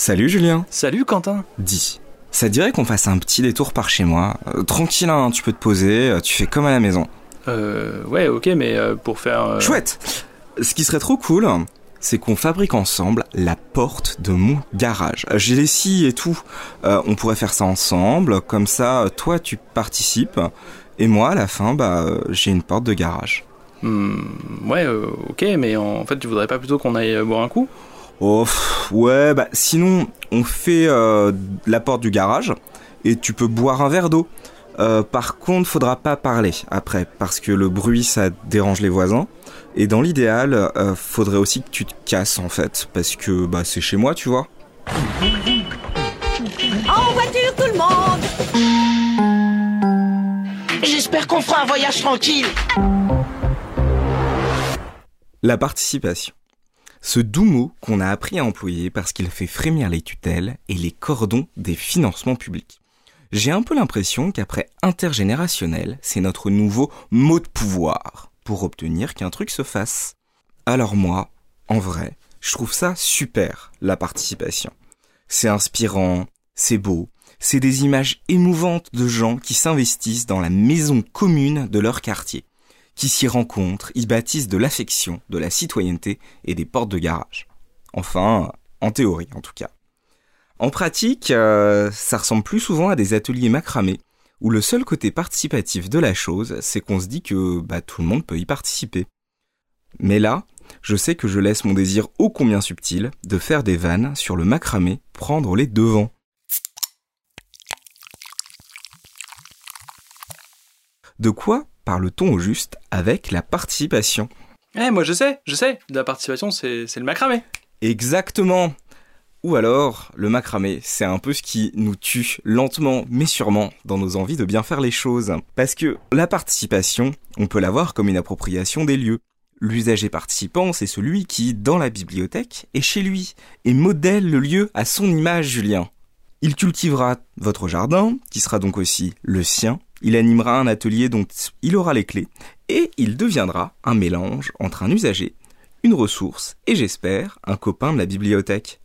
Salut Julien. Salut Quentin. Dis, ça te dirait qu'on fasse un petit détour par chez moi Euh, Tranquille, hein, tu peux te poser, euh, tu fais comme à la maison. Euh, ouais, ok, mais euh, pour faire. Chouette Ce qui serait trop cool, c'est qu'on fabrique ensemble la porte de mon garage. J'ai les scies et tout. Euh, on pourrait faire ça ensemble, comme ça, toi tu participes, et moi à la fin, bah, euh, j'ai une porte de garage. hmm, ouais, euh, ok, mais en fait, tu voudrais pas plutôt qu'on aille boire un coup? Oh, pff, ouais, bah sinon, on fait euh, la porte du garage, et tu peux boire un verre d'eau. Euh, par contre, faudra pas parler après, parce que le bruit, ça dérange les voisins. Et dans l'idéal, euh, faudrait aussi que tu te casses, en fait, parce que bah c'est chez moi, tu vois. En voiture tout le monde J'espère qu'on fera un voyage tranquille. La participation. Ce doux mot qu'on a appris à employer parce qu'il fait frémir les tutelles et les cordons des financements publics. J'ai un peu l'impression qu'après intergénérationnel, c'est notre nouveau mot de pouvoir pour obtenir qu'un truc se fasse. Alors moi, en vrai, je trouve ça super, la participation. C'est inspirant, c'est beau, c'est des images émouvantes de gens qui s'investissent dans la maison commune de leur quartier qui s'y rencontrent, y bâtissent de l'affection, de la citoyenneté et des portes de garage. Enfin, en théorie en tout cas. En pratique, euh, ça ressemble plus souvent à des ateliers macramés, où le seul côté participatif de la chose, c'est qu'on se dit que bah, tout le monde peut y participer. Mais là, je sais que je laisse mon désir ô combien subtil de faire des vannes sur le macramé prendre les devants. De quoi parle-t-on au juste avec la participation Eh, moi je sais, je sais, la participation c'est c'est le macramé. Exactement Ou alors, le macramé, c'est un peu ce qui nous tue lentement mais sûrement dans nos envies de bien faire les choses. Parce que la participation, on peut la voir comme une appropriation des lieux. L'usager participant, c'est celui qui, dans la bibliothèque, est chez lui et modèle le lieu à son image, Julien. Il cultivera votre jardin, qui sera donc aussi le sien. Il animera un atelier dont il aura les clés et il deviendra un mélange entre un usager, une ressource et j'espère un copain de la bibliothèque.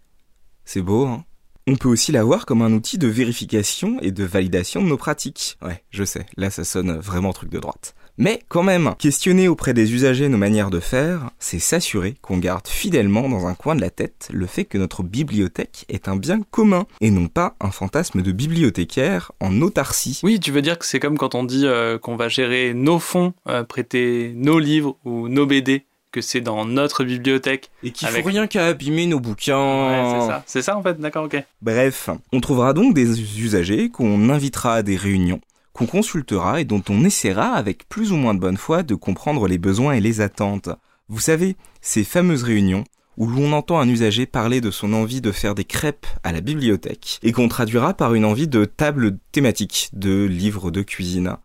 C'est beau, hein? On peut aussi la voir comme un outil de vérification et de validation de nos pratiques. Ouais, je sais, là ça sonne vraiment truc de droite. Mais quand même, questionner auprès des usagers nos manières de faire, c'est s'assurer qu'on garde fidèlement dans un coin de la tête le fait que notre bibliothèque est un bien commun et non pas un fantasme de bibliothécaire en autarcie. Oui, tu veux dire que c'est comme quand on dit euh, qu'on va gérer nos fonds, euh, prêter nos livres ou nos BD, que c'est dans notre bibliothèque. Et qu'il Avec- faut rien qu'à abîmer nos bouquins. Ouais, c'est ça. C'est ça en fait, d'accord, ok. Bref, on trouvera donc des usagers qu'on invitera à des réunions, qu'on consultera et dont on essaiera avec plus ou moins de bonne foi de comprendre les besoins et les attentes. Vous savez, ces fameuses réunions où l'on entend un usager parler de son envie de faire des crêpes à la bibliothèque et qu'on traduira par une envie de table thématique, de livres de cuisine.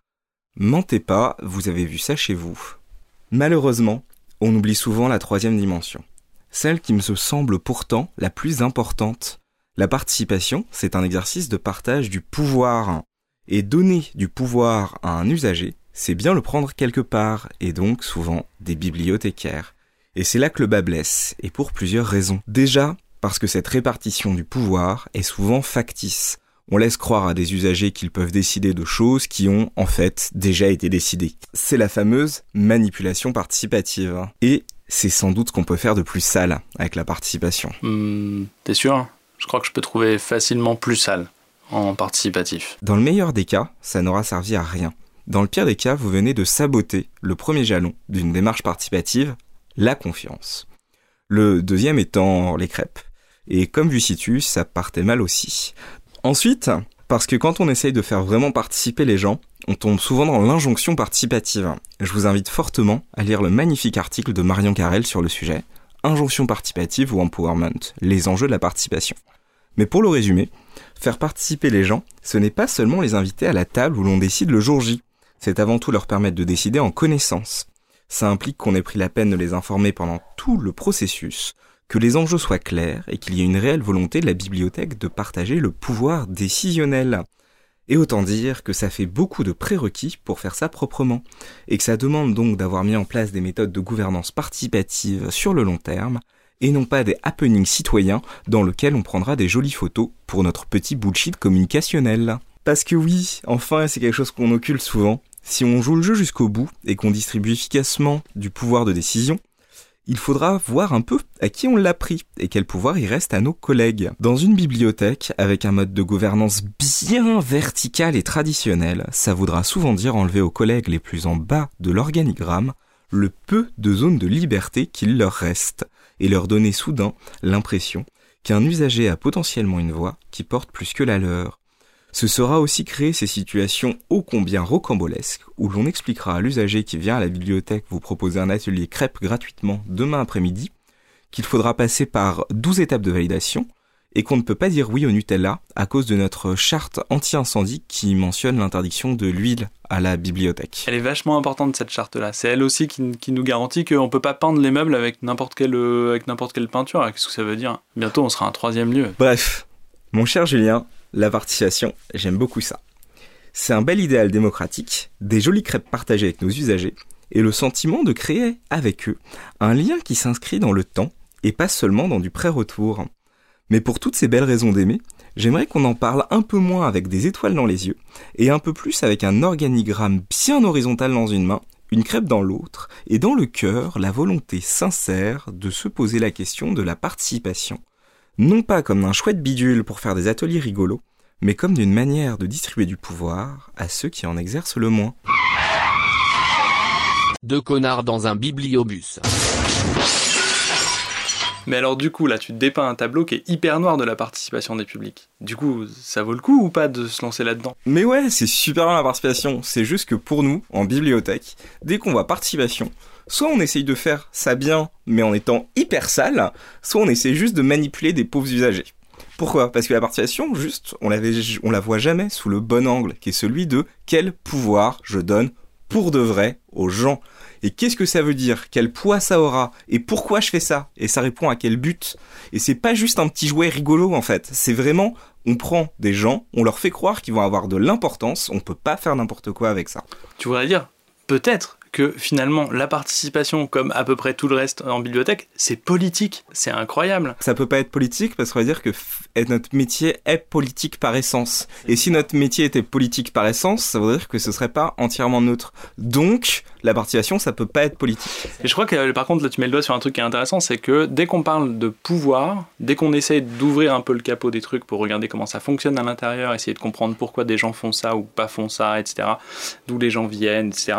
Mentez pas, vous avez vu ça chez vous. Malheureusement, on oublie souvent la troisième dimension. Celle qui me semble pourtant la plus importante. La participation, c'est un exercice de partage du pouvoir. Et donner du pouvoir à un usager, c'est bien le prendre quelque part, et donc souvent des bibliothécaires. Et c'est là que le bas blesse, et pour plusieurs raisons. Déjà, parce que cette répartition du pouvoir est souvent factice. On laisse croire à des usagers qu'ils peuvent décider de choses qui ont, en fait, déjà été décidées. C'est la fameuse manipulation participative. Et c'est sans doute ce qu'on peut faire de plus sale avec la participation. Hmm, T'es sûr? Je crois que je peux trouver facilement plus sale en participatif. Dans le meilleur des cas, ça n'aura servi à rien. Dans le pire des cas, vous venez de saboter le premier jalon d'une démarche participative, la confiance. Le deuxième étant les crêpes. Et comme vu situ, ça partait mal aussi. Ensuite, parce que quand on essaye de faire vraiment participer les gens, on tombe souvent dans l'injonction participative. Je vous invite fortement à lire le magnifique article de Marion Carrel sur le sujet, Injonction participative ou empowerment, les enjeux de la participation. Mais pour le résumer, faire participer les gens, ce n'est pas seulement les inviter à la table où l'on décide le jour J, c'est avant tout leur permettre de décider en connaissance. Ça implique qu'on ait pris la peine de les informer pendant tout le processus, que les enjeux soient clairs et qu'il y ait une réelle volonté de la bibliothèque de partager le pouvoir décisionnel. Et autant dire que ça fait beaucoup de prérequis pour faire ça proprement, et que ça demande donc d'avoir mis en place des méthodes de gouvernance participative sur le long terme, et non pas des happenings citoyens dans lesquels on prendra des jolies photos pour notre petit bullshit communicationnel. Parce que oui, enfin, c'est quelque chose qu'on occulte souvent, si on joue le jeu jusqu'au bout et qu'on distribue efficacement du pouvoir de décision, il faudra voir un peu à qui on l'a pris et quel pouvoir il reste à nos collègues. Dans une bibliothèque, avec un mode de gouvernance bien vertical et traditionnel, ça voudra souvent dire enlever aux collègues les plus en bas de l'organigramme le peu de zones de liberté qu'il leur reste et leur donner soudain l'impression qu'un usager a potentiellement une voix qui porte plus que la leur. Ce sera aussi créer ces situations ô combien rocambolesques où l'on expliquera à l'usager qui vient à la bibliothèque vous proposer un atelier crêpe gratuitement demain après-midi qu'il faudra passer par 12 étapes de validation et qu'on ne peut pas dire oui au Nutella à cause de notre charte anti-incendie qui mentionne l'interdiction de l'huile à la bibliothèque. Elle est vachement importante cette charte-là. C'est elle aussi qui, nous garantit qu'on ne peut pas peindre les meubles avec n'importe quelle, avec n'importe quelle peinture. Qu'est-ce que ça veut dire? Bientôt on sera un troisième lieu. Bref, mon cher Julien, la participation, j'aime beaucoup ça. C'est un bel idéal démocratique, des jolies crêpes partagées avec nos usagers, et le sentiment de créer avec eux un lien qui s'inscrit dans le temps et pas seulement dans du pré-retour. Mais pour toutes ces belles raisons d'aimer, j'aimerais qu'on en parle un peu moins avec des étoiles dans les yeux, et un peu plus avec un organigramme bien horizontal dans une main, une crêpe dans l'autre, et dans le cœur la volonté sincère de se poser la question de la participation non pas comme un chouette bidule pour faire des ateliers rigolos, mais comme d'une manière de distribuer du pouvoir à ceux qui en exercent le moins. Deux connards dans un bibliobus. Mais alors du coup, là, tu dépeins un tableau qui est hyper noir de la participation des publics. Du coup, ça vaut le coup ou pas de se lancer là-dedans? Mais ouais, c'est super bien la participation. C'est juste que pour nous, en bibliothèque, dès qu'on voit participation, soit on essaye de faire ça bien, mais en étant hyper sale, soit on essaie juste de manipuler des pauvres usagers. Pourquoi? Parce que la participation, juste, on, on la voit jamais sous le bon angle, qui est celui de quel pouvoir je donne pour de vrai aux gens. Et qu'est-ce que ça veut dire? Quel poids ça aura? Et pourquoi je fais ça? Et ça répond à quel but? Et c'est pas juste un petit jouet rigolo en fait. C'est vraiment, on prend des gens, on leur fait croire qu'ils vont avoir de l'importance. On peut pas faire n'importe quoi avec ça. Tu voudrais dire peut-être que finalement la participation, comme à peu près tout le reste en bibliothèque, c'est politique, c'est incroyable. Ça peut pas être politique parce qu'on va dire que notre métier est politique par essence. Et si notre métier était politique par essence, ça veut dire que ce serait pas entièrement neutre. Donc, la participation, ça peut pas être politique. Et je crois que par contre, là, tu mets le doigt sur un truc qui est intéressant, c'est que dès qu'on parle de pouvoir, dès qu'on essaie d'ouvrir un peu le capot des trucs pour regarder comment ça fonctionne à l'intérieur, essayer de comprendre pourquoi des gens font ça ou pas font ça, etc., d'où les gens viennent, etc.,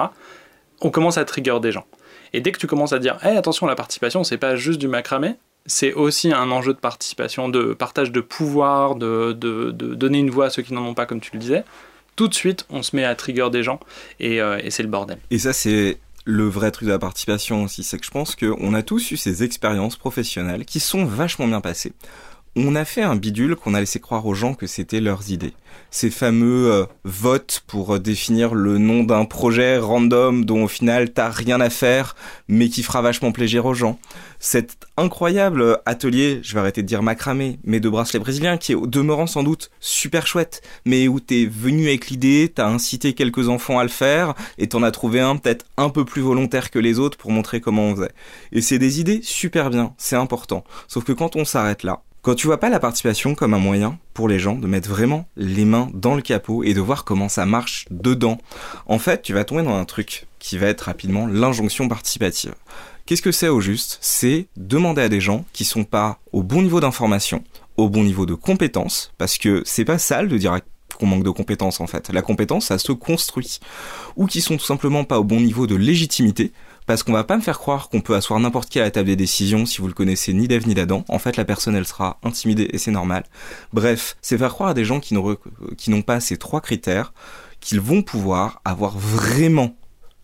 on commence à trigger des gens. Et dès que tu commences à dire, hey, attention, la participation, c'est pas juste du macramé, c'est aussi un enjeu de participation, de partage de pouvoir, de, de, donner une voix à ceux qui n'en ont pas, comme tu le disais. Tout de suite, on se met à trigger des gens et, euh, et c'est le bordel. Et ça, c'est le vrai truc de la participation aussi, c'est que je pense qu'on a tous eu ces expériences professionnelles qui sont vachement bien passées on a fait un bidule qu'on a laissé croire aux gens que c'était leurs idées. Ces fameux euh, votes pour euh, définir le nom d'un projet random dont au final t'as rien à faire, mais qui fera vachement plaisir aux gens. Cet incroyable atelier, je vais arrêter de dire macramé, mais de bracelet brésilien, qui est au demeurant sans doute super chouette, mais où t'es venu avec l'idée, t'as incité quelques enfants à le faire, et t'en as trouvé un peut-être un peu plus volontaire que les autres pour montrer comment on faisait. Et c'est des idées super bien, c'est important. Sauf que quand on s'arrête là, quand tu vois pas la participation comme un moyen pour les gens de mettre vraiment les mains dans le capot et de voir comment ça marche dedans, en fait, tu vas tomber dans un truc qui va être rapidement l'injonction participative. Qu'est-ce que c'est au juste? C'est demander à des gens qui sont pas au bon niveau d'information, au bon niveau de compétences, parce que c'est pas sale de dire qu'on manque de compétences en fait. La compétence, ça se construit. Ou qui sont tout simplement pas au bon niveau de légitimité, parce qu'on va pas me faire croire qu'on peut asseoir n'importe qui à la table des décisions si vous le connaissez ni d'Ève ni d'Adam. En fait, la personne, elle sera intimidée et c'est normal. Bref, c'est faire croire à des gens qui n'ont pas ces trois critères qu'ils vont pouvoir avoir vraiment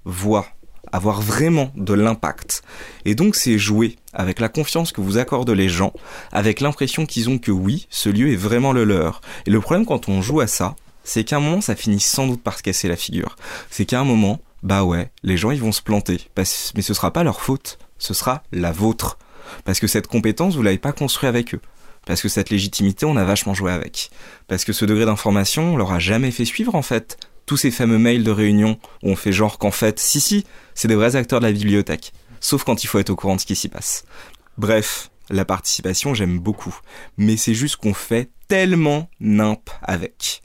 voix avoir vraiment de l'impact. Et donc c'est jouer avec la confiance que vous accordent les gens, avec l'impression qu'ils ont que oui, ce lieu est vraiment le leur. Et le problème quand on joue à ça, c'est qu'à un moment ça finit sans doute par se casser la figure. C'est qu'à un moment, bah ouais, les gens ils vont se planter, mais ce sera pas leur faute, ce sera la vôtre. Parce que cette compétence, vous l'avez pas construit avec eux. Parce que cette légitimité, on a vachement joué avec. Parce que ce degré d'information, on leur a jamais fait suivre en fait. Tous ces fameux mails de réunion où on fait genre qu'en fait, si si, c'est des vrais acteurs de la bibliothèque. Sauf quand il faut être au courant de ce qui s'y passe. Bref, la participation, j'aime beaucoup. Mais c'est juste qu'on fait tellement nimp avec.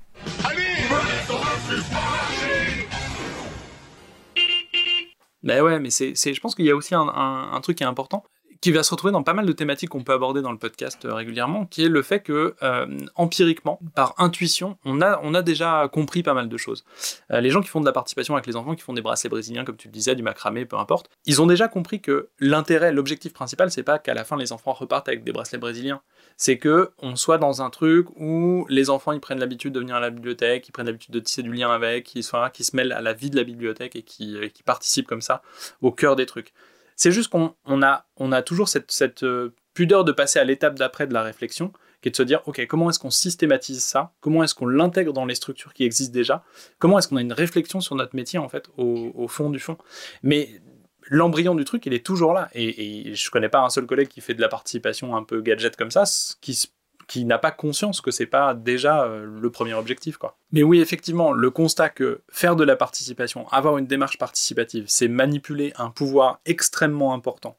Ben ouais, mais c'est, je pense qu'il y a aussi un, un, un truc qui est important qui va se retrouver dans pas mal de thématiques qu'on peut aborder dans le podcast euh, régulièrement, qui est le fait que euh, empiriquement, par intuition, on a, on a déjà compris pas mal de choses. Euh, les gens qui font de la participation avec les enfants, qui font des bracelets brésiliens, comme tu le disais, du macramé, peu importe, ils ont déjà compris que l'intérêt, l'objectif principal, c'est pas qu'à la fin les enfants repartent avec des bracelets brésiliens, c'est que on soit dans un truc où les enfants ils prennent l'habitude de venir à la bibliothèque, ils prennent l'habitude de tisser du lien avec, qui se mêlent à la vie de la bibliothèque et qui, qui participent comme ça au cœur des trucs. C'est juste qu'on on a, toujours cette, euh, pudeur de passer à l'étape d'après de la réflexion, qui est de se dire, ok, comment est-ce qu'on systématise ça? Comment est-ce qu'on l'intègre dans les structures qui existent déjà? Comment est-ce qu'on a une réflexion sur notre métier, en fait, au, au fond du fond? Mais l'embryon du truc, il est toujours là. Et, et je connais pas un seul collègue qui fait de la participation un peu gadget comme ça, qui se qui n'a pas conscience que c'est pas déjà euh, le premier objectif quoi. Mais oui, effectivement, le constat que faire de la participation, avoir une démarche participative, c'est manipuler un pouvoir extrêmement important.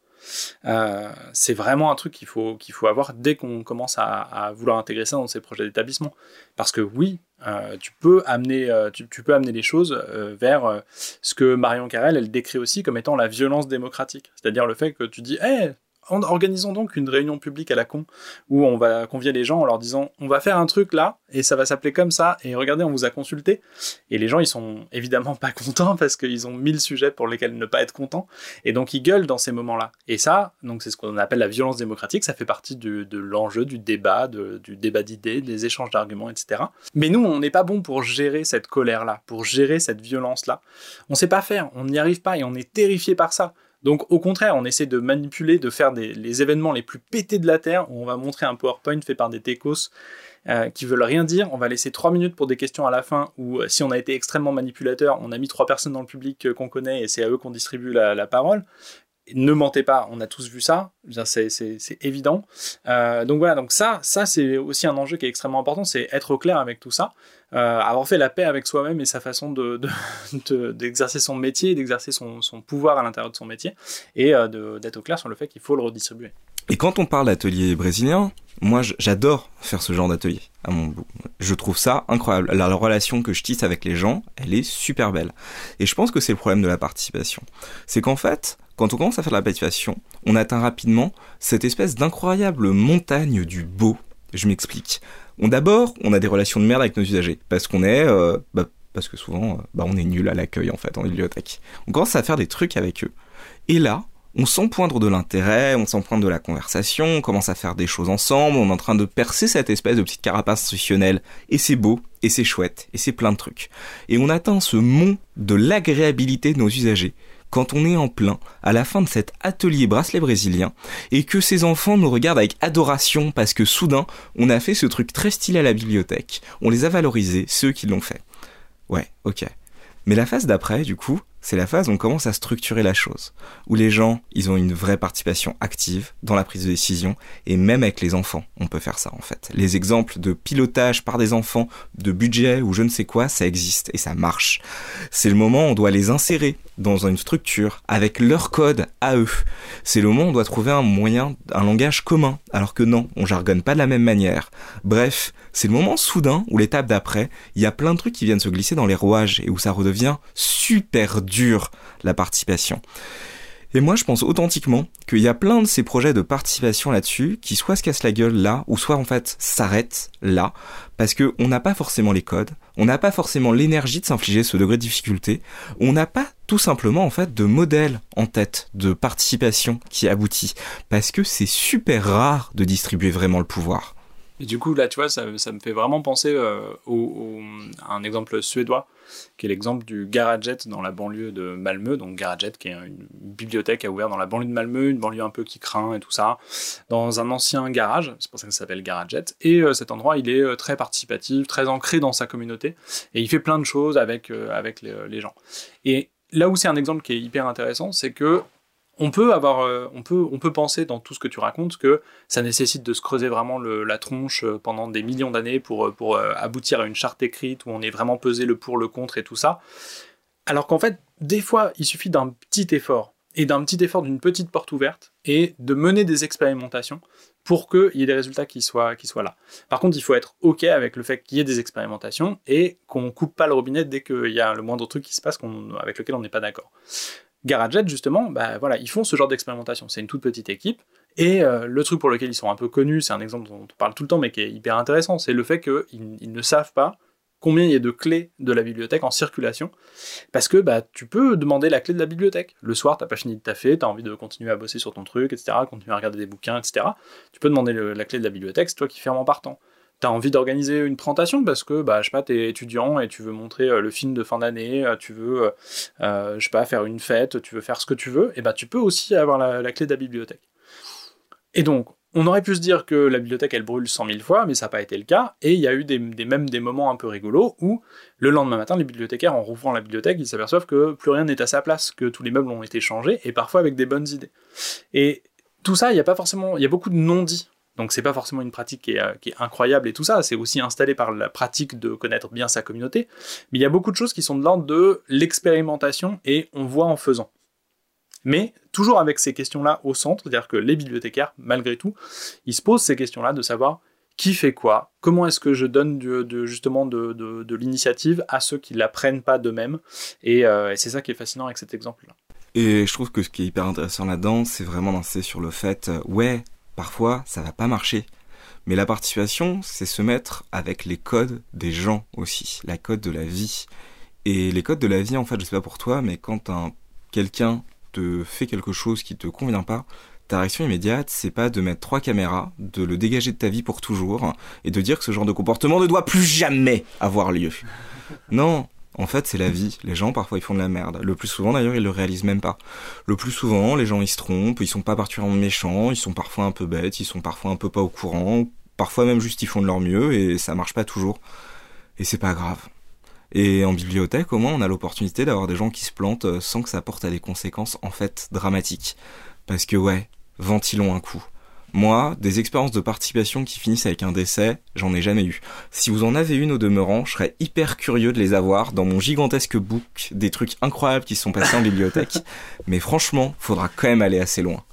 Euh, c'est vraiment un truc qu'il faut qu'il faut avoir dès qu'on commence à, vouloir intégrer ça dans ses projets d'établissement. Parce que oui, euh, tu peux amener tu, peux amener les choses vers ce que Marion Carrel elle décrit aussi comme étant la violence démocratique, c'est-à-dire le fait que tu dis, hey, organisons donc une réunion publique à la con où on va convier les gens en leur disant on va faire un truc là et ça va s'appeler comme ça et regardez on vous a consulté. Et les gens ils sont évidemment pas contents parce qu'ils ont mille sujets pour lesquels ne pas être contents et donc ils gueulent dans ces moments là et ça donc c'est ce qu'on appelle la violence démocratique ça fait partie de l'enjeu du débat du débat d'idées des échanges d'arguments etc mais nous on n'est pas bon pour gérer cette colère là pour gérer cette violence là on sait pas faire on n'y arrive pas et on est terrifié par ça donc au contraire, on essaie de manipuler, de faire les événements les plus pétés de la Terre, où on va montrer un PowerPoint fait par des techos euh, qui veulent rien dire. On va laisser trois minutes pour des questions à la fin, ou euh, si on a été extrêmement manipulateur, on a mis trois personnes dans le public euh, qu'on connaît et c'est à eux qu'on distribue la, la parole ne mentez pas, on a tous vu ça, c'est évident. Euh, donc voilà, donc ça, ça c'est aussi un enjeu qui est extrêmement important, c'est être au clair avec tout ça, euh, avoir fait la paix avec soi-même et sa façon d'exercer de, son métier, d'exercer son, son, pouvoir à l'intérieur de son métier, et euh, d'être au clair sur le fait qu'il faut le redistribuer. Et quand on parle d'atelier brésilien, moi j'adore faire ce genre d'atelier à mon bout. Je trouve ça incroyable. La relation que je tisse avec les gens, elle est super belle. Et je pense que c'est le problème de la participation. C'est qu'en fait, quand on commence à faire de la participation, on atteint rapidement cette espèce d'incroyable montagne du beau. Je m'explique. On d'abord, on a des relations de merde avec nos usagers parce qu'on est euh, bah, parce que souvent euh, bah, on est nul à l'accueil en fait en bibliothèque. On commence à faire des trucs avec eux. Et là, on poindre de l'intérêt, on poindre de la conversation, on commence à faire des choses ensemble, on est en train de percer cette espèce de petite carapace institutionnelle, et c'est beau, et c'est chouette, et c'est plein de trucs. Et on atteint ce mont de l'agréabilité de nos usagers, quand on est en plein, à la fin de cet atelier bracelet brésilien, et que ces enfants nous regardent avec adoration parce que soudain, on a fait ce truc très stylé à la bibliothèque, on les a valorisés, ceux qui l'ont fait. Ouais, ok. Mais la phase d'après, du coup, c'est la phase où on commence à structurer la chose, où les gens, ils ont une vraie participation active dans la prise de décision, et même avec les enfants, on peut faire ça en fait. Les exemples de pilotage par des enfants, de budget ou je ne sais quoi, ça existe et ça marche. C'est le moment où on doit les insérer dans une structure avec leur code à eux. C'est le moment où on doit trouver un moyen, un langage commun, alors que non, on jargonne pas de la même manière. Bref, c'est le moment soudain où l'étape d'après, il y a plein de trucs qui viennent se glisser dans les rouages et où ça redevient super dur la participation. Et moi, je pense authentiquement qu'il y a plein de ces projets de participation là-dessus qui soit se cassent la gueule là, ou soit en fait s'arrêtent là, parce que on n'a pas forcément les codes, on n'a pas forcément l'énergie de s'infliger ce degré de difficulté, on n'a pas tout simplement en fait de modèle en tête de participation qui aboutit, parce que c'est super rare de distribuer vraiment le pouvoir. Et du coup, là, tu vois, ça, me fait vraiment penser euh, à un exemple suédois, qui est l'exemple du Garaget dans la banlieue de Malmö. Donc, Garaget, qui est une bibliothèque à ouvert dans la banlieue de Malmö, une banlieue un peu qui craint et tout ça, dans un ancien garage. C'est pour ça que ça s'appelle Garaget. Et euh, cet endroit, il est euh, très participatif, très ancré dans sa communauté. Et il fait plein de choses avec, euh, avec les, les gens. Et là où c'est un exemple qui est hyper intéressant, c'est que on peut avoir, euh, on peut, penser dans tout ce que tu racontes que ça nécessite de se creuser vraiment la tronche euh, pendant des millions d'années pour, euh, aboutir à une charte écrite où on est vraiment pesé le pour, le contre et tout ça. Alors qu'en fait, des fois, il suffit d'un petit effort. et d'un petit effort d'une petite porte ouverte et de mener des expérimentations pour qu'il y ait des résultats qui soient, là. Par contre, il faut être OK avec le fait qu'il y ait des expérimentations et qu'on coupe pas le robinet dès qu'il y a le moindre truc qui se passe avec lequel on n'est pas d'accord. GarageJet, justement, bah, voilà, ils font ce genre d'expérimentation. C'est une toute petite équipe. Et euh, le truc pour lequel ils sont un peu connus, c'est un exemple dont on parle tout le temps, mais qui est hyper intéressant, c'est le fait qu'ils ils ne savent pas combien il y a de clés de la bibliothèque en circulation, parce que bah, tu peux demander la clé de la bibliothèque. Le soir, t'as pas fini de taffer, t'as envie de continuer à bosser sur ton truc, etc., continuer à regarder des bouquins, etc. Tu peux demander la clé de la bibliothèque, c'est toi qui ferme en partant. T'as envie d'organiser une présentation parce que, bah, je sais pas, t'es étudiant et tu veux montrer euh, le film de fin d'année, euh, tu veux, euh, je sais pas, faire une fête, tu veux faire ce que tu veux, et bah, tu peux aussi avoir la, clé de la bibliothèque. Et donc, on aurait pu se dire que la bibliothèque elle brûle cent mille fois, mais ça n'a pas été le cas, et il y a eu des, même des moments un peu rigolos où le lendemain matin, les bibliothécaires, en rouvrant la bibliothèque, ils s'aperçoivent que plus rien n'est à sa place, que tous les meubles ont été changés, et parfois avec des bonnes idées. Et tout ça, il y a pas forcément, il y a beaucoup de non-dits. Donc c'est pas forcément une pratique qui est, qui est incroyable et tout ça, c'est aussi installé par la pratique de connaître bien sa communauté, mais il y a beaucoup de choses qui sont de l'ordre de l'expérimentation et on voit en faisant. Mais toujours avec ces questions-là au centre, c'est-à-dire que les bibliothécaires, malgré tout, ils se posent ces questions-là de savoir qui fait quoi, comment est-ce que je donne de, justement de, l'initiative à ceux qui la prennent pas d'eux-mêmes, euh, et, c'est ça qui est fascinant avec cet exemple-là. Et je trouve que ce qui est hyper intéressant là-dedans, c'est vraiment d'insister sur le fait, euh, ouais, parfois ça va pas marcher, mais la participation, c'est se mettre avec les codes des gens aussi, la code de la vie. Et les codes de la vie, en fait, je sais pas pour toi, mais quand un quelqu'un te fait quelque chose qui te convient pas, ta réaction immédiate, c'est pas de mettre trois caméras, de le dégager de ta vie pour toujours, et de dire que ce genre de comportement ne doit plus jamais avoir lieu. Non, en fait, c'est la vie. Les gens, parfois, ils font de la merde. Le plus souvent, d'ailleurs, ils le réalisent même pas. Le plus souvent, les gens, ils se trompent, ils sont pas particulièrement méchants, ils sont parfois un peu bêtes, ils sont parfois un peu pas au courant, parfois même juste ils font de leur mieux, et ça marche pas toujours. Et c'est pas grave. Et en bibliothèque, au moins, on a l'opportunité d'avoir des gens qui se plantent euh, sans que ça porte à des conséquences, en fait, dramatiques. Parce que, ouais, ventilons un coup. Moi, des expériences de participation qui finissent avec un décès, j'en ai jamais eu. Si vous en avez une au demeurant, je serais hyper curieux de les avoir dans mon gigantesque book, des trucs incroyables qui sont passés en bibliothèque. Mais franchement, faudra quand même aller assez loin.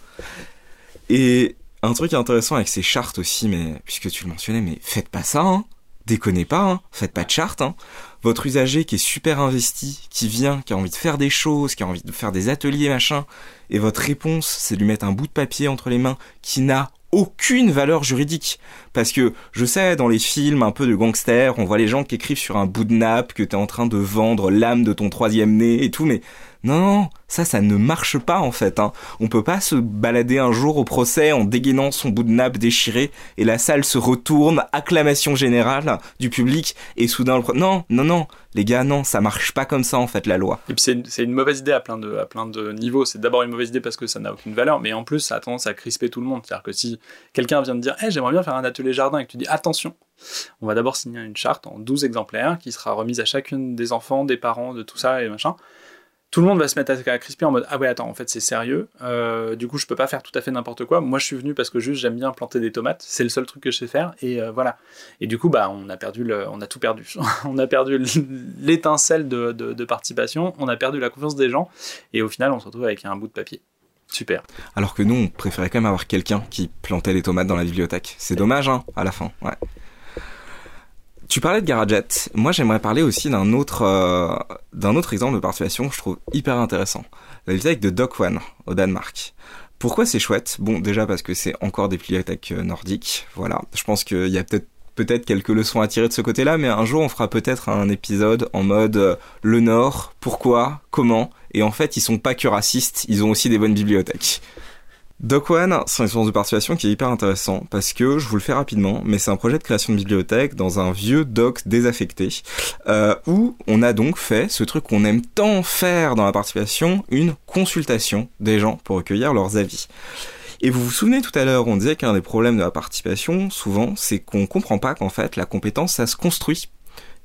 Et un truc intéressant avec ces chartes aussi, mais puisque tu le mentionnais, mais faites pas ça, hein. Déconnez pas, hein. Faites pas de charte, hein votre usager qui est super investi, qui vient, qui a envie de faire des choses, qui a envie de faire des ateliers, machin, et votre réponse, c'est de lui mettre un bout de papier entre les mains qui n'a aucune valeur juridique. Parce que je sais, dans les films un peu de gangsters, on voit les gens qui écrivent sur un bout de nappe que t'es en train de vendre l'âme de ton troisième nez et tout, mais non, non, ça, ça ne marche pas en fait. Hein. On peut pas se balader un jour au procès en dégainant son bout de nappe déchiré et la salle se retourne, acclamation générale du public et soudain le... Non, non, non, les gars, non, ça marche pas comme ça en fait la loi. Et puis c'est une, mauvaise idée à plein de, à niveaux. C'est d'abord une mauvaise idée parce que ça n'a aucune valeur, mais en plus ça a tendance à crisper tout le monde. C'est-à-dire que si quelqu'un vient de dire hey, j'aimerais bien faire un atelier jardin et que tu dis attention, on va d'abord signer une charte en 12 exemplaires qui sera remise à chacune des enfants, des parents, de tout ça et machin tout le monde va se mettre à crisper en mode ah ouais attends en fait c'est sérieux. Euh, du coup je peux pas faire tout à fait n'importe quoi. Moi je suis venu parce que juste j'aime bien planter des tomates. C'est le seul truc que je sais faire. Et euh, voilà. Et du coup bah on a perdu le on a tout perdu. On a perdu l'étincelle de, de, participation. On a perdu la confiance des gens. Et au final on se retrouve avec un bout de papier. Super. Alors que nous on préférait quand même avoir quelqu'un qui plantait les tomates dans la bibliothèque. C'est dommage hein à la fin. Ouais tu parlais de Garaget. Moi, j'aimerais parler aussi d'un autre, euh, d'un autre exemple de participation que je trouve hyper intéressant. La bibliothèque de Doc One, au Danemark. Pourquoi c'est chouette? Bon, déjà parce que c'est encore des bibliothèques euh, nordiques. Voilà. Je pense qu'il y a peut-être peut-être quelques leçons à tirer de ce côté-là, mais un jour on fera peut-être un épisode en mode euh, le Nord, pourquoi, comment, et en fait ils sont pas que racistes, ils ont aussi des bonnes bibliothèques. Doc One, c'est une expérience de participation qui est hyper intéressant parce que je vous le fais rapidement, mais c'est un projet de création de bibliothèque dans un vieux doc désaffecté euh, où on a donc fait ce truc qu'on aime tant faire dans la participation, une consultation des gens pour recueillir leurs avis. Et vous vous souvenez tout à l'heure, on disait qu'un des problèmes de la participation, souvent, c'est qu'on comprend pas qu'en fait la compétence ça se construit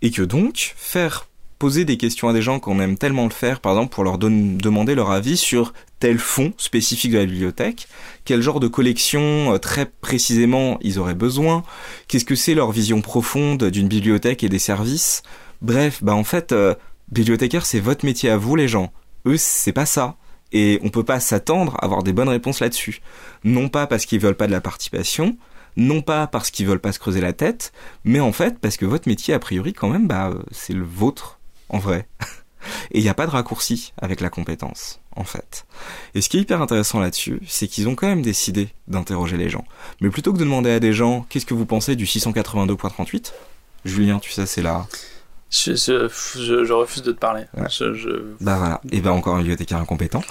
et que donc faire poser des questions à des gens qu'on aime tellement le faire, par exemple pour leur demander leur avis sur tel fonds spécifique de la bibliothèque, quel genre de collection euh, très précisément ils auraient besoin, qu'est-ce que c'est leur vision profonde d'une bibliothèque et des services? Bref, bah en fait, euh, bibliothécaire c'est votre métier à vous les gens. Eux c'est pas ça. Et on peut pas s'attendre à avoir des bonnes réponses là-dessus. Non pas parce qu'ils veulent pas de la participation, non pas parce qu'ils veulent pas se creuser la tête, mais en fait parce que votre métier, a priori, quand même, bah, c'est le vôtre, en vrai. Et il n'y a pas de raccourci avec la compétence, en fait. Et ce qui est hyper intéressant là-dessus, c'est qu'ils ont quand même décidé d'interroger les gens. Mais plutôt que de demander à des gens qu'est-ce que vous pensez du 682.38, Julien, tu sais, c'est là. Je, je, je, je refuse de te parler. Ouais. Bah voilà, et bah encore un bibliothécaire incompétent.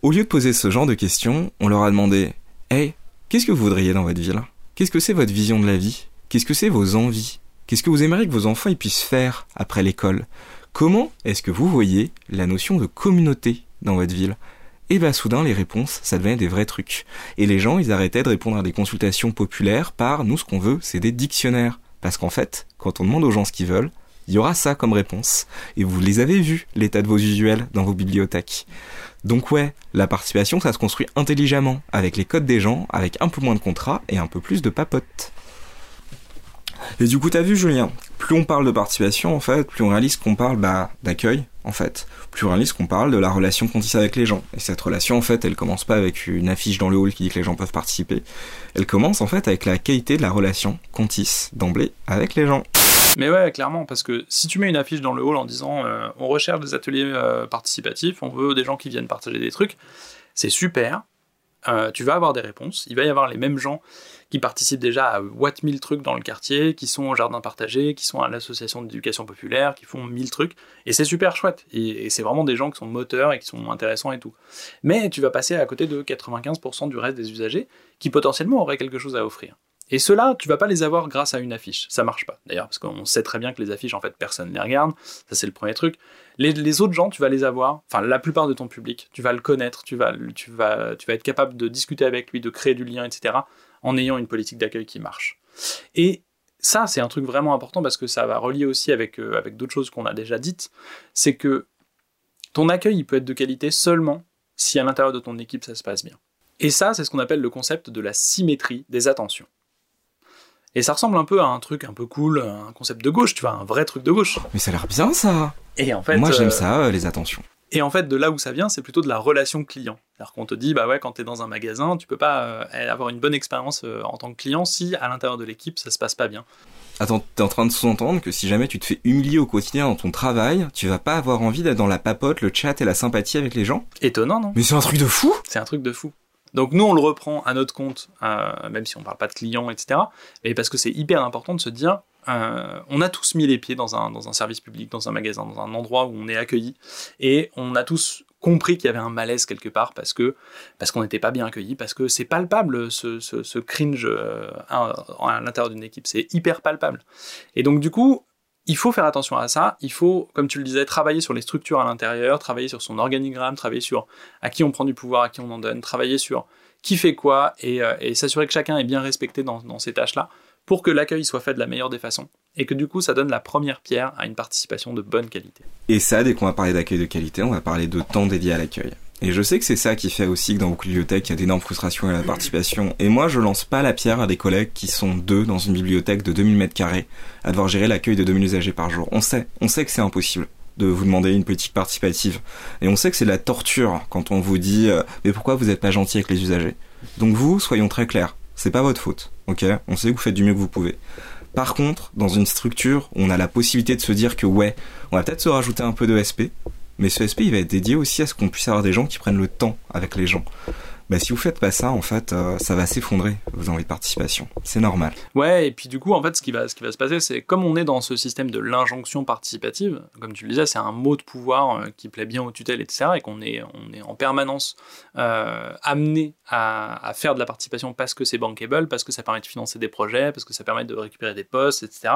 Au lieu de poser ce genre de questions, on leur a demandé Hey, qu'est-ce que vous voudriez dans votre ville? Qu'est-ce que c'est votre vision de la vie? Qu'est-ce que c'est vos envies? Qu'est-ce que vous aimeriez que vos enfants ils puissent faire après l'école? Comment est-ce que vous voyez la notion de communauté dans votre ville? Et bah soudain les réponses, ça devenait des vrais trucs. Et les gens, ils arrêtaient de répondre à des consultations populaires par nous ce qu'on veut, c'est des dictionnaires. Parce qu'en fait, quand on demande aux gens ce qu'ils veulent, il y aura ça comme réponse. Et vous les avez vus, l'état de vos usuels dans vos bibliothèques. Donc ouais, la participation, ça se construit intelligemment, avec les codes des gens, avec un peu moins de contrats et un peu plus de papotes. Et du coup, t'as vu, Julien, plus on parle de participation, en fait, plus on réalise qu'on parle bah, d'accueil, en fait. Plus on réalise qu'on parle de la relation qu'on tisse avec les gens. Et cette relation, en fait, elle commence pas avec une affiche dans le hall qui dit que les gens peuvent participer. Elle commence, en fait, avec la qualité de la relation qu'on tisse d'emblée avec les gens. Mais ouais, clairement, parce que si tu mets une affiche dans le hall en disant euh, on recherche des ateliers euh, participatifs, on veut des gens qui viennent partager des trucs, c'est super. Euh, tu vas avoir des réponses. Il va y avoir les mêmes gens qui participent déjà à Watt 1000 trucs dans le quartier, qui sont au jardin partagé, qui sont à l'association d'éducation populaire, qui font 1000 trucs. Et c'est super chouette. Et, c'est vraiment des gens qui sont moteurs et qui sont intéressants et tout. Mais tu vas passer à côté de 95% du reste des usagers qui potentiellement auraient quelque chose à offrir. Et ceux-là, tu vas pas les avoir grâce à une affiche. Ça marche pas, d'ailleurs, parce qu'on sait très bien que les affiches, en fait, personne les regarde. Ça, c'est le premier truc. Les, les, autres gens, tu vas les avoir, enfin, la plupart de ton public, tu vas le connaître, tu vas, tu vas, tu vas être capable de discuter avec lui, de créer du lien, etc., en ayant une politique d'accueil qui marche. Et ça, c'est un truc vraiment important parce que ça va relier aussi avec, euh, avec d'autres choses qu'on a déjà dites. C'est que ton accueil, il peut être de qualité seulement si à l'intérieur de ton équipe, ça se passe bien. Et ça, c'est ce qu'on appelle le concept de la symétrie des attentions. Et ça ressemble un peu à un truc un peu cool, un concept de gauche, tu vois, un vrai truc de gauche. Mais ça a l'air bien ça Et en fait, Moi j'aime euh, ça, euh, les attentions. Et en fait, de là où ça vient, c'est plutôt de la relation client. C'est-à-dire qu'on te dit, bah ouais, quand t'es dans un magasin, tu peux pas euh, avoir une bonne expérience euh, en tant que client si à l'intérieur de l'équipe ça se passe pas bien. Attends, t'es en train de sous-entendre que si jamais tu te fais humilier au quotidien dans ton travail, tu vas pas avoir envie d'être dans la papote, le chat et la sympathie avec les gens? Étonnant, non? Mais c'est un truc de fou C'est un truc de fou. Donc nous, on le reprend à notre compte, euh, même si on parle pas de clients, etc. Et parce que c'est hyper important de se dire, euh, on a tous mis les pieds dans un, service public, dans un magasin, dans un endroit où on est accueilli, et on a tous compris qu'il y avait un malaise quelque part parce qu'on n'était pas bien accueilli, parce que c'est palpable ce, cringe euh, à, l'intérieur d'une équipe, c'est hyper palpable. Et donc du coup, il faut faire attention à ça. Il faut, comme tu le disais, travailler sur les structures à l'intérieur, travailler sur son organigramme, travailler sur à qui on prend du pouvoir, à qui on en donne, travailler sur qui fait quoi et, euh, s'assurer que chacun est bien respecté dans ces tâches-là pour que l'accueil soit fait de la meilleure des façons et que du coup ça donne la première pierre à une participation de bonne qualité. Et ça, dès qu'on va parler d'accueil de qualité, on va parler de temps dédié à l'accueil. Et je sais que c'est ça qui fait aussi que dans beaucoup de bibliothèques, il y a d'énormes frustrations à la participation. Et moi, je lance pas la pierre à des collègues qui sont deux dans une bibliothèque de 2000 mètres carrés à devoir gérer l'accueil de 2000 usagers par jour. On sait, on sait que c'est impossible de vous demander une politique participative. Et on sait que c'est de la torture quand on vous dit euh, mais pourquoi vous êtes pas gentil avec les usagers? Donc vous, soyons très clairs, c'est pas votre faute, ok On sait que vous faites du mieux que vous pouvez. Par contre, dans une structure on a la possibilité de se dire que ouais, on va peut-être se rajouter un peu de SP, mais ce SP il va être dédié aussi à ce qu'on puisse avoir des gens qui prennent le temps avec les gens. Bah si vous faites pas ça, en fait, euh, ça va s'effondrer vos envies de participation. C'est normal. Ouais, et puis du coup, en fait, ce qui va, ce qui va se passer, c'est comme on est dans ce système de l'injonction participative, comme tu le disais, c'est un mot de pouvoir euh, qui plaît bien aux tutelles, etc., et qu'on est, on est en permanence euh, amené à, à, faire de la participation parce que c'est bankable, parce que ça permet de financer des projets, parce que ça permet de récupérer des postes, etc.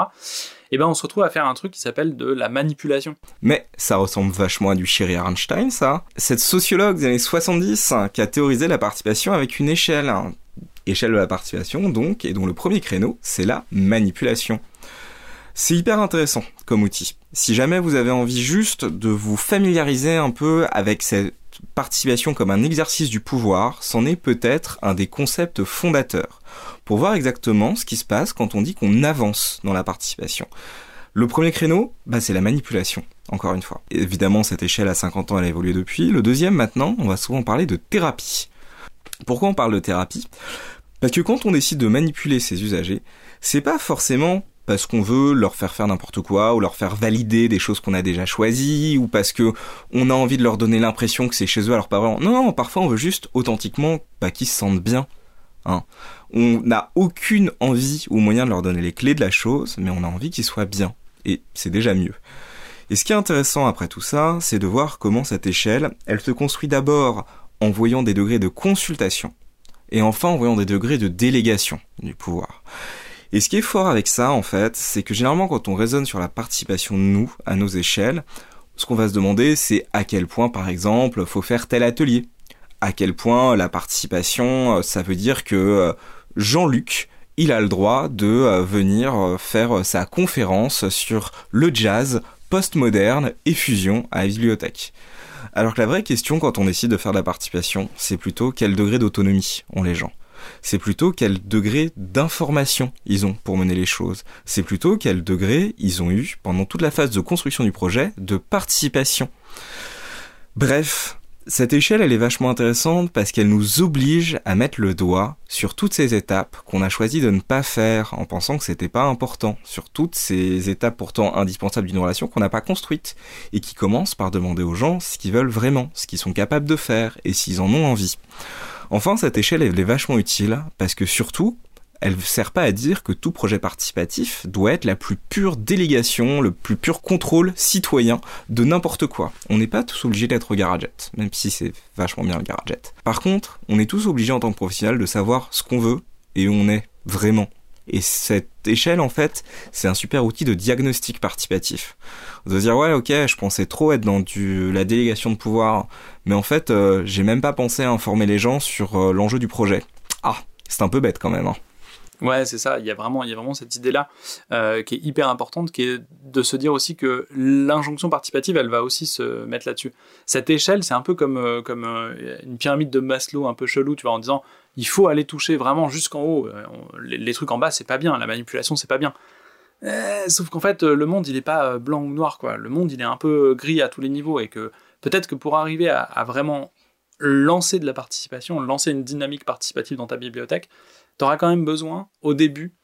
Et ben, on se retrouve à faire un truc qui s'appelle de la manipulation. Mais ça ressemble vachement à du Sherry Arnstein, ça. Cette sociologue des années 70 hein, qui a théorisé la participation avec une échelle. Échelle de la participation, donc, et dont le premier créneau, c'est la manipulation. C'est hyper intéressant comme outil. Si jamais vous avez envie juste de vous familiariser un peu avec cette participation comme un exercice du pouvoir, c'en est peut-être un des concepts fondateurs pour voir exactement ce qui se passe quand on dit qu'on avance dans la participation. Le premier créneau, bah, c'est la manipulation, encore une fois. Évidemment, cette échelle à 50 ans, elle a évolué depuis. Le deuxième, maintenant, on va souvent parler de thérapie. Pourquoi on parle de thérapie? Parce que quand on décide de manipuler ses usagers, c'est pas forcément parce qu'on veut leur faire faire n'importe quoi ou leur faire valider des choses qu'on a déjà choisies ou parce que on a envie de leur donner l'impression que c'est chez eux alors pas vraiment. Non, non, parfois on veut juste authentiquement bah, qu'ils se sentent bien. Hein. On n'a aucune envie ou moyen de leur donner les clés de la chose, mais on a envie qu'ils soient bien. Et c'est déjà mieux. Et ce qui est intéressant après tout ça, c'est de voir comment cette échelle, elle se construit d'abord en voyant des degrés de consultation, et enfin en voyant des degrés de délégation du pouvoir. Et ce qui est fort avec ça, en fait, c'est que généralement quand on raisonne sur la participation de nous, à nos échelles, ce qu'on va se demander, c'est à quel point, par exemple, faut faire tel atelier. À quel point la participation, euh, ça veut dire que euh, Jean-Luc, il a le droit de euh, venir faire sa conférence sur le jazz postmoderne et fusion à la bibliothèque. Alors que la vraie question quand on décide de faire de la participation, c'est plutôt quel degré d'autonomie ont les gens c'est plutôt quel degré d'information ils ont pour mener les choses. C'est plutôt quel degré ils ont eu pendant toute la phase de construction du projet de participation. Bref, cette échelle, elle est vachement intéressante parce qu'elle nous oblige à mettre le doigt sur toutes ces étapes qu'on a choisi de ne pas faire en pensant que c'était pas important, sur toutes ces étapes pourtant indispensables d'une relation qu'on n'a pas construite et qui commencent par demander aux gens ce qu'ils veulent vraiment, ce qu'ils sont capables de faire et s'ils en ont envie. Enfin, cette échelle, elle est vachement utile parce que surtout, elle ne sert pas à dire que tout projet participatif doit être la plus pure délégation, le plus pur contrôle citoyen de n'importe quoi. On n'est pas tous obligés d'être au Garaget, même si c'est vachement bien le Garaget. Par contre, on est tous obligés en tant que professionnel de savoir ce qu'on veut et où on est vraiment. Et cette échelle, en fait, c'est un super outil de diagnostic participatif. De dire, ouais, ok, je pensais trop être dans du, la délégation de pouvoir, mais en fait, euh, j'ai même pas pensé à informer les gens sur euh, l'enjeu du projet. Ah, c'est un peu bête quand même. Hein. Ouais, c'est ça. Il y a vraiment, il y a vraiment cette idée-là euh, qui est hyper importante, qui est de se dire aussi que l'injonction participative, elle va aussi se mettre là-dessus. Cette échelle, c'est un peu comme comme une pyramide de Maslow, un peu chelou, tu vois, en disant il faut aller toucher vraiment jusqu'en haut. Euh, les, trucs en bas, c'est pas bien. La manipulation, c'est pas bien. Euh, sauf qu'en fait, le monde, il est pas euh, blanc ou noir, quoi. Le monde, il est un peu gris à tous les niveaux et que peut-être que pour arriver à, vraiment lancer de la participation, lancer une dynamique participative dans ta bibliothèque, tu auras quand même besoin, au début,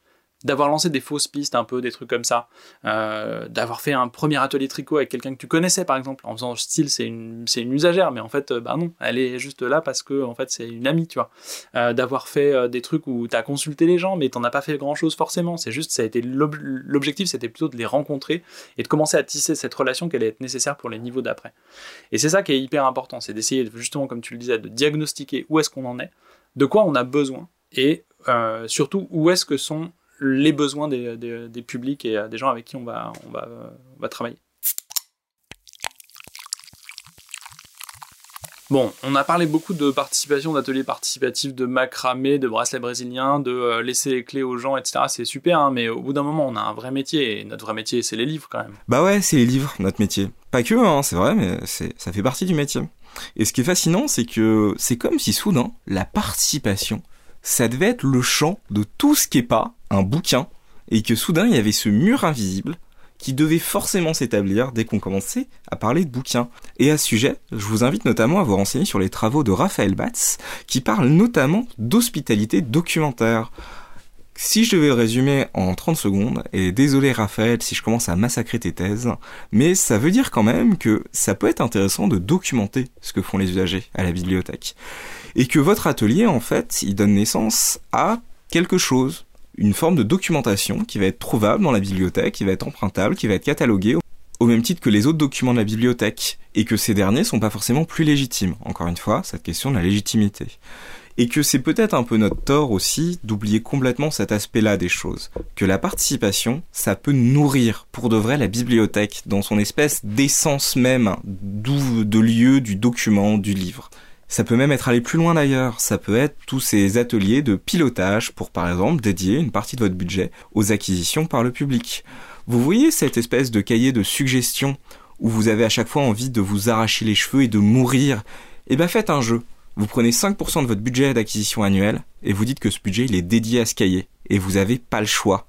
d'avoir lancé des fausses pistes un peu, des trucs comme ça, euh, d'avoir fait un premier atelier tricot avec quelqu'un que tu connaissais par exemple, en faisant style c'est une c'est une usagère, mais en fait euh, bah non, elle est juste là parce que en fait c'est une amie, tu vois, euh, d'avoir fait des trucs où t'as consulté les gens, mais t'en as pas fait grand chose forcément, c'est juste ça a été l'objectif, c'était plutôt de les rencontrer et de commencer à tisser cette relation allait être nécessaire pour les niveaux d'après. Et c'est ça qui est hyper important, c'est d'essayer justement comme tu le disais de diagnostiquer où est-ce qu'on en est, de quoi on a besoin et surtout où est-ce que sont les besoins des, des, publics et des gens avec qui on va, on va, on va travailler? Bon, on a parlé beaucoup de participation, d'ateliers participatifs, de macramé, de bracelets brésiliens, de euh, laisser les clés aux gens, etc. C'est super, hein, mais au bout d'un moment, on a un vrai métier, et notre vrai métier, c'est les livres quand même. Bah ouais, c'est les livres, notre métier. Pas que, hein, c'est vrai, mais ça fait partie du métier. Et ce qui est fascinant, c'est que c'est comme si soudain, la participation, ça devait être le champ de tout ce qui est pas un bouquin, et que soudain il y avait ce mur invisible qui devait forcément s'établir dès qu'on commençait à parler de bouquins. Et à ce sujet, je vous invite notamment à vous renseigner sur les travaux de Raphaël Batz, qui parle notamment d'hospitalité documentaire. Si je devais résumer en 30 secondes, et désolé Raphaël si je commence à massacrer tes thèses, mais ça veut dire quand même que ça peut être intéressant de documenter ce que font les usagers à la bibliothèque. Et que votre atelier, en fait, il donne naissance à quelque chose, une forme de documentation qui va être trouvable dans la bibliothèque, qui va être empruntable, qui va être cataloguée au même titre que les autres documents de la bibliothèque, et que ces derniers sont pas forcément plus légitimes. Encore une fois, cette question de la légitimité. Et que c'est peut-être un peu notre tort aussi d'oublier complètement cet aspect-là des choses. Que la participation, ça peut nourrir pour de vrai la bibliothèque dans son espèce d'essence même de lieu du document, du livre. Ça peut même être aller plus loin d'ailleurs, ça peut être tous ces ateliers de pilotage pour par exemple dédier une partie de votre budget aux acquisitions par le public. Vous voyez cette espèce de cahier de suggestions où vous avez à chaque fois envie de vous arracher les cheveux et de mourir? Eh ben faites un jeu. Vous prenez 5% de votre budget d'acquisition annuel et vous dites que ce budget il est dédié à ce cahier et vous n'avez pas le choix.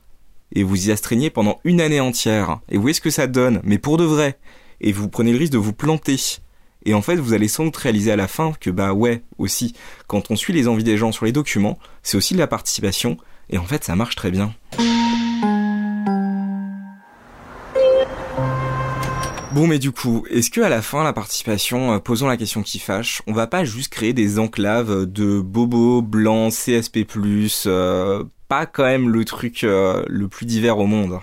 et vous y astreignez pendant une année entière. Et vous voyez ce que ça donne, mais pour de vrai. Et vous prenez le risque de vous planter. Et en fait, vous allez sans doute réaliser à la fin que bah ouais, aussi, quand on suit les envies des gens sur les documents, c'est aussi de la participation, et en fait, ça marche très bien. Bon mais du coup, est-ce que à la fin la participation, euh, posons la question qui fâche, on va pas juste créer des enclaves de bobos blancs CSP+, euh, pas quand même le truc euh, le plus divers au monde?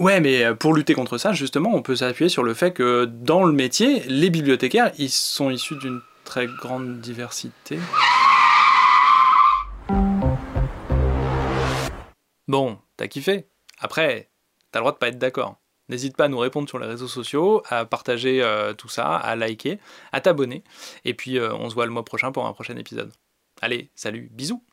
Ouais, mais euh, pour lutter contre ça, justement, on peut s'appuyer sur le fait que dans le métier, les bibliothécaires, ils sont issus d'une très grande diversité. Bon, t'as kiffé? Après, t'as le droit de pas être d'accord. N'hésite pas à nous répondre sur les réseaux sociaux, à partager euh, tout ça, à liker, à t'abonner. Et puis, euh, on se voit le mois prochain pour un prochain épisode. Allez, salut, bisous